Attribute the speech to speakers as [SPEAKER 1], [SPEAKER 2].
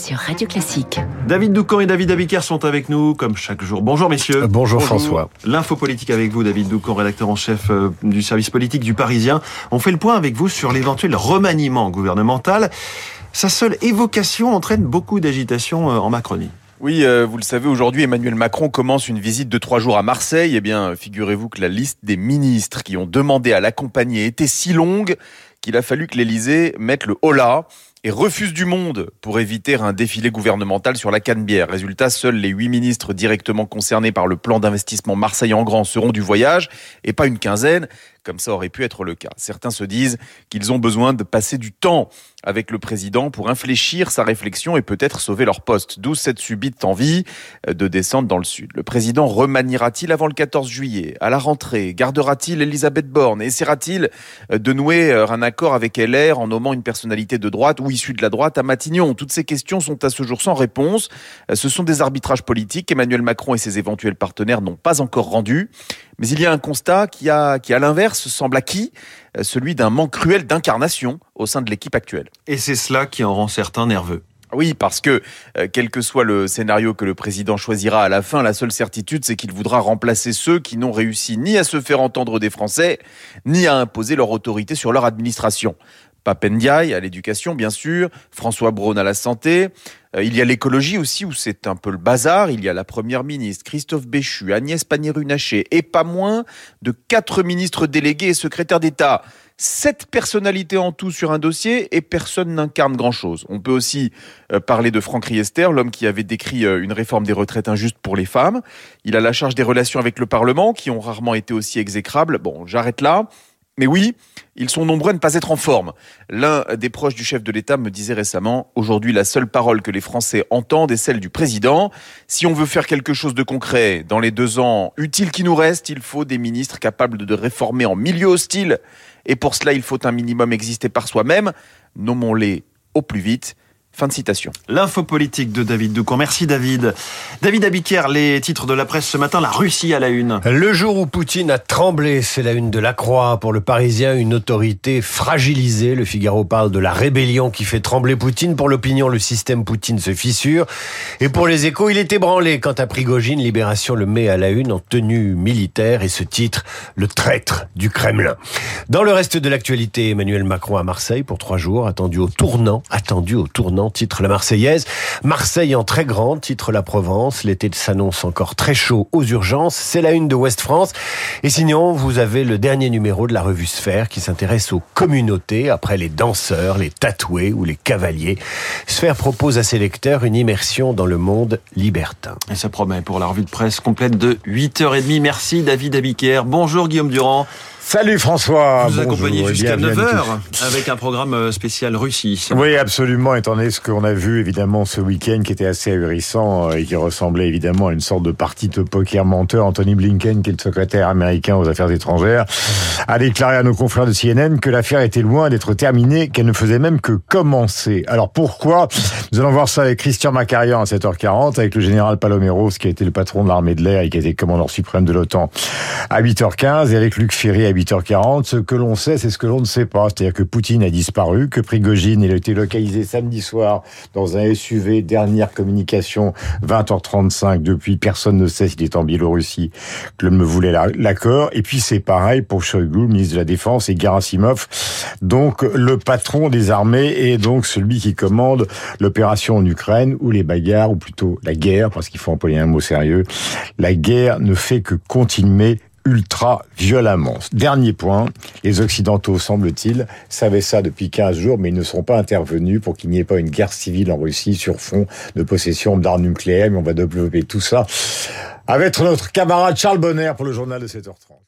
[SPEAKER 1] sur Radio Classique.
[SPEAKER 2] David Doucan et David Abiker sont avec nous, comme chaque jour. Bonjour messieurs.
[SPEAKER 3] Euh, bonjour, François.
[SPEAKER 2] L'info politique avec vous, David Doucan, rédacteur en chef euh, du service politique du Parisien. On fait le point avec vous sur l'éventuel remaniement gouvernemental. Sa seule évocation entraîne beaucoup d'agitation euh, en Macronie.
[SPEAKER 4] Oui, vous le savez, aujourd'hui, Emmanuel Macron commence une visite de trois jours à Marseille. Eh bien, figurez-vous que la liste des ministres qui ont demandé à l'accompagner était si longue qu'il a fallu que l'Élysée mette le holà et refuse du monde pour éviter un défilé gouvernemental sur la Canebière. Résultat, seuls les huit ministres directement concernés par le plan d'investissement Marseille en grand seront du voyage et pas une quinzaine comme ça aurait pu être le cas. Certains se disent qu'ils ont besoin de passer du temps avec le président pour infléchir sa réflexion et peut-être sauver leur poste. D'où cette subite envie euh, de descendre dans le sud. Le président remaniera-t-il avant le 14 juillet? À la rentrée Gardera-t-il Elisabeth Borne? Essaiera-t-il euh, de nouer euh, un accord avec LR en nommant une personnalité de droite ou issue de la droite à Matignon? Toutes ces questions sont à ce jour sans réponse. Ce sont des arbitrages politiques. Emmanuel Macron et ses éventuels partenaires n'ont pas encore rendu. Mais il y a un constat qui, a, qui à l'inverse, semble acquis, euh, celui d'un manque cruel d'incarnation au sein de l'équipe actuelle.
[SPEAKER 2] Et c'est cela qui en rend certains nerveux.
[SPEAKER 4] Oui, parce que euh, quel que soit le scénario que le président choisira à la fin, la seule certitude, c'est qu'il voudra remplacer ceux qui n'ont réussi ni à se faire entendre des Français, ni à imposer leur autorité sur leur administration. Papendiaï à l'éducation, bien sûr, François Braun à la santé. Euh, il y a l'écologie aussi, où c'est un peu le bazar. Il y a la première ministre, Christophe Béchu, Agnès Pannier-Runacher, et pas moins de quatre ministres délégués et secrétaires d'État. Sept personnalités en tout sur un dossier et personne n'incarne grand-chose. On peut aussi euh, parler de Franck Riester, l'homme qui avait décrit euh, une réforme des retraites injuste pour les femmes. Il a la charge des relations avec le Parlement, qui ont rarement été aussi exécrables. Bon, j'arrête là. Mais oui, ils sont nombreux à ne pas être en forme. L'un des proches du chef de l'État me disait récemment, aujourd'hui la seule parole que les Français entendent est celle du président. Si on veut faire quelque chose de concret dans les deux ans utiles qui nous restent, il faut des ministres capables de réformer en milieu hostile. Et pour cela, il faut un minimum exister par soi-même. Nommons-les au plus vite. Fin de citation.
[SPEAKER 2] L'info politique de David Doucan. Merci David. David Abiker, les titres de la presse ce matin, la Russie à la une.
[SPEAKER 3] Le jour où Poutine a tremblé, c'est la une de la Croix. Pour le Parisien, une autorité fragilisée. Le Figaro parle de la rébellion qui fait trembler Poutine. Pour l'opinion, le système Poutine se fissure. Et pour les échos, il est ébranlé. Quant à Prigogine, Libération le met à la une en tenue militaire et ce titre, le traître du Kremlin. Dans le reste de l'actualité, Emmanuel Macron à Marseille pour trois jours, attendu au tournant, attendu au tournant titre la Marseillaise. Marseille en très grande, titre la Provence. L'été s'annonce encore très chaud aux urgences. C'est la une de Ouest France. Et sinon, vous avez le dernier numéro de la revue Sphère qui s'intéresse aux communautés après les danseurs, les tatoués ou les cavaliers. Sphère propose à ses lecteurs une immersion dans le monde libertin.
[SPEAKER 2] Et ça promet pour la revue de presse complète de 8h30. Merci David Abiker. Bonjour Guillaume Durand.
[SPEAKER 3] Salut François.
[SPEAKER 2] Vous accompagnez jusqu'à 9h avec un programme euh, spécial Russie.
[SPEAKER 5] Oui, absolument, étant donné ce qu'on a vu évidemment ce week-end qui était assez ahurissant euh, et qui ressemblait évidemment à une sorte de partie de poker menteur. Anthony Blinken, qui est le secrétaire américain aux affaires étrangères, a déclaré à nos confrères de CNN que l'affaire était loin d'être terminée, qu'elle ne faisait même que commencer. Alors pourquoi? Nous allons voir ça avec Christian Macarian à 7h40, avec le général Paloméros qui a été le patron de l'armée de l'air et qui a été commandant suprême de l'OTAN à 8h15, et avec Luc Ferry à 8h40. Ce que l'on sait, c'est ce que l'on ne sait pas. C'est-à-dire que Poutine a disparu, que Prigogine il a été localisé samedi soir dans un SUV, dernière communication, 20h35. Depuis, personne ne sait s'il est en Biélorussie, que me voulait l'accord. Et puis c'est pareil pour Shoigu, ministre de la Défense, et Gerasimov, donc le patron des armées et donc celui qui commande l'opération en Ukraine ou les bagarres, ou plutôt la guerre, parce qu'il faut employer un mot sérieux. La guerre ne fait que continuer ultra violemment. Dernier point, les Occidentaux, semble-t-il, savaient ça depuis 15 jours, mais ils ne sont pas intervenus pour qu'il n'y ait pas une guerre civile en Russie sur fond de possession d'armes nucléaires, mais on va développer tout ça avec notre camarade Charles Bonner pour le journal de 7h30.